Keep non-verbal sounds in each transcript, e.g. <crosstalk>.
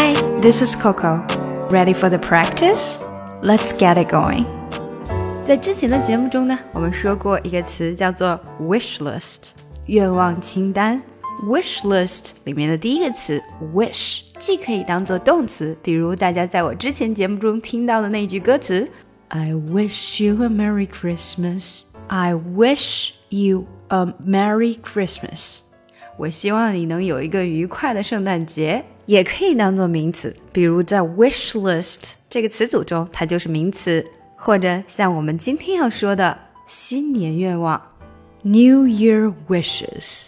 Hi, this is Coco. Ready for the practice? Let's get it going. 在之前的节目中呢，我们说过一个词叫做 wish list，愿望清单。wish list 里面的第一个词 wish，既可以当做动词，比如大家在我之前节目中听到的那句歌词：I wish you a Merry Christmas. I wish you a Merry Christmas. 我希望你能有一个愉快的圣诞节。 也可以当做名词，比如在 wish list 这个词组中，它就是名词。或者像我们今天要说的新年愿望，New Year wishes。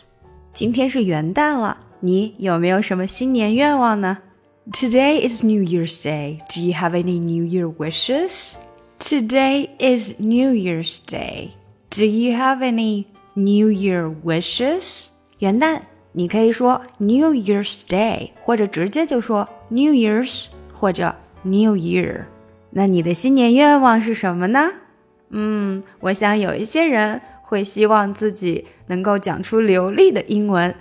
今天是元旦了，你有没有什么新年愿望呢？Today is New Year's Day. Do you have any New Year wishes? Today is New Year's Day. Do you have any New Year wishes? 元旦， 你可以说 New Year's Day，或者直接就说 New Year's，或者 New Year。那你的新年愿望是什么呢？嗯，我想有一些人会希望自己能够讲出流利的英文，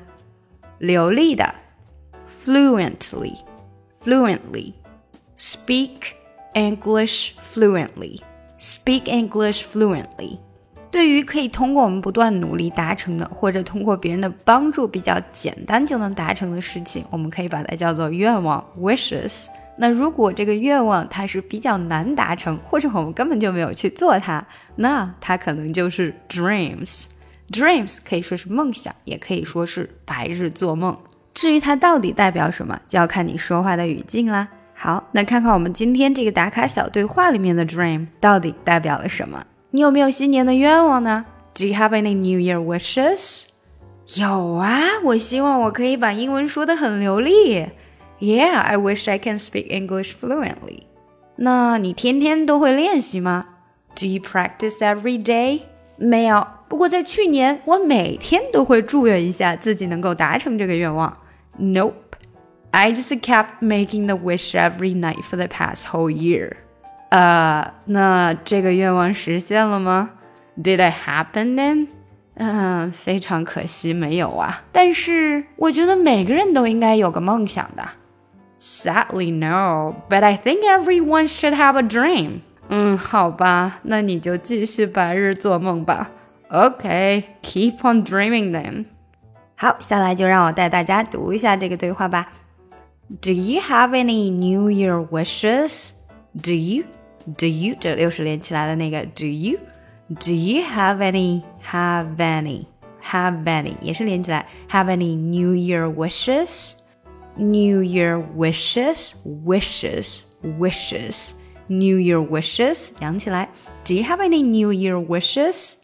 流利的，fluently，fluently，speak English fluently，speak English fluently。 对于可以通过我们不断努力达成的，或者通过别人的帮助比较简单就能达成的事情，我们可以把它叫做愿望 wishes。那如果这个愿望它是比较难达成，或者我们根本就没有去做它，那它可能就是 dreams。dreams 可以说是梦想，也可以说是白日做梦。至于它到底代表什么，就要看你说话的语境啦。好，那看看我们今天这个打卡小对话里面的 dream 到底代表了什么？你有没有新年的愿望呢？Do you have any New Year wishes？有啊，我希望我可以把英文说得很流利。Yeah, I wish I can speak English fluently. 那你天天都会练习吗？Do you practice every day? 没有，不过在去年我每天都会祝愿一下自己能够达成这个愿望。Nope, I just kept making the wish every night for the past whole year. 呃，那这个愿望实现了吗？Did it happen then? 嗯，非常可惜没有啊。但是我觉得每个人都应该有个梦想的。Sadly, no. But I think everyone should have a dream. 嗯，好吧，那你就继续白日做梦吧。Okay, keep on dreaming then. 好，下来就让我带大家读一下这个对话吧。Do you have any New Year wishes? Do you? Do you? 这又是连起来的那个 Do you? Do you have any? Have any? Have any? 也是连起来 Have any New Year wishes? New Year wishes, wishes, wishes. New Year wishes. 扬起来. Do you have any New Year wishes?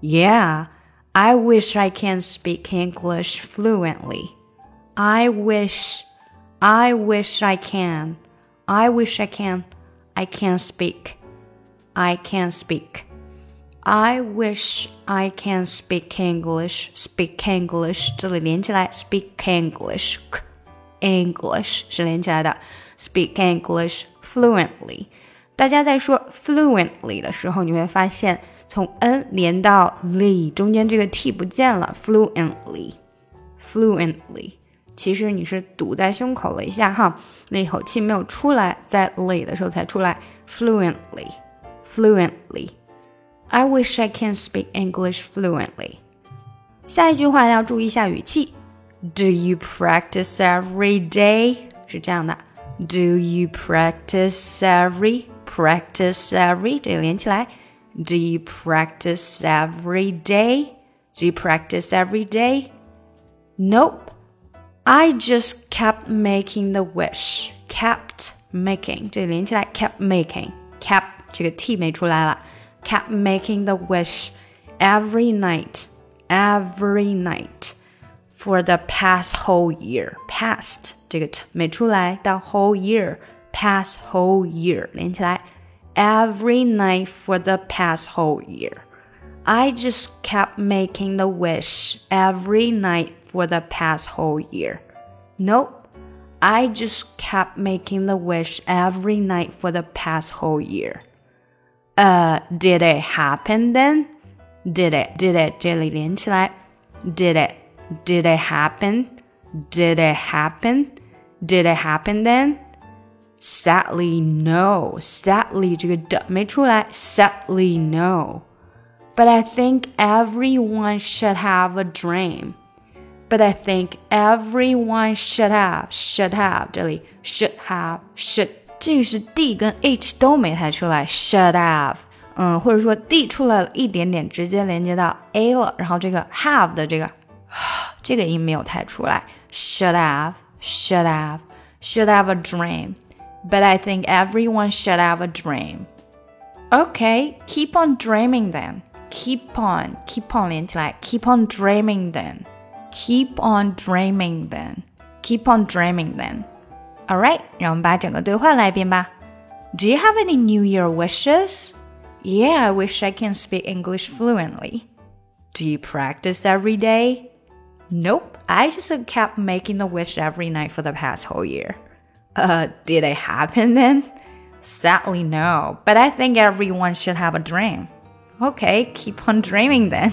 Yeah, I wish I can speak English fluently. I wish, I wish I can. I wish I can. I can speak. I can speak. I wish I can speak English. Speak English. 这里连起来，speak English。English 是连起来的，Speak English fluently。大家在说 fluently 的时候，你会发现从 n 连到 l 中间这个 t 不见了，fluently，fluently。 其实你是堵在胸口了一下哈，那口气没有出来，在 l 的时候才出来，fluently，fluently。I wish I can speak English fluently。下一句话要注意一下语气。Do you practice every day? 是这样的。Do you practice every practice every 这个连起来。Do you practice every day? Do you practice every day? Nope. I just kept making the wish. Kept making 这连起来，kept making kept 这个 t 没出来了。Kept making the wish every night. Every night for the past whole year. Past 这个没出来到 whole year. Past whole year 连起来，every night for the past whole year. I just kept making the wish every night for the past whole year. Nope. I just kept making the wish every night for the past whole year. Uh, did it happen then? Did it? Did it? 这里连起来，did it? Did it happen? Did it happen? Did it happen then? Sadly, no. Sadly 这个的没出来。Sadly, no. But I think everyone should have a dream. But I think everyone should have should have 这里 should have should 这个是 d 跟 h 都没太出来，should have，嗯，或者说 d 出来了一点点，直接连接到 a 了，然后这个 have 的这个这个音没有太出来，should <sighs> have should have should have a dream。but I think everyone should have a dream. Okay, keep on dreaming then. Keep on, keep on 连起来，keep on dreaming then. Keep on dreaming then. Keep on dreaming then. Alright, 让我们把整个对话来一遍吧。Do you have any New Year wishes? Yeah, I wish I can speak English fluently. Do you practice every day? Nope, I just kept making the wish every night for the past whole year. Uh, did it happen then? Sadly, no, but I think everyone should have a dream. Okay, keep on dreaming then.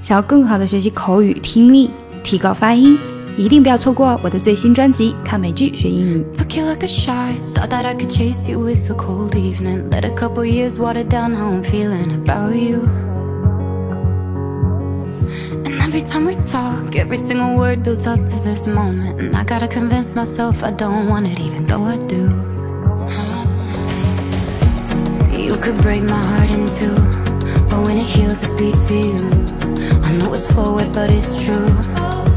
想要更好的学习口语听力，提高发音，一定不要错过我的最新专辑《看美剧学英语》。Took you like a shot, thought that I could chase you with a cold evening. Let a couple years water down how I'm feeling about you. Every time we talk, every single word builds up to this moment. And I gotta convince myself I don't want it, even though I do. You could break my heart in two, but when it heals, it beats for you. I know it's forward, but it's true.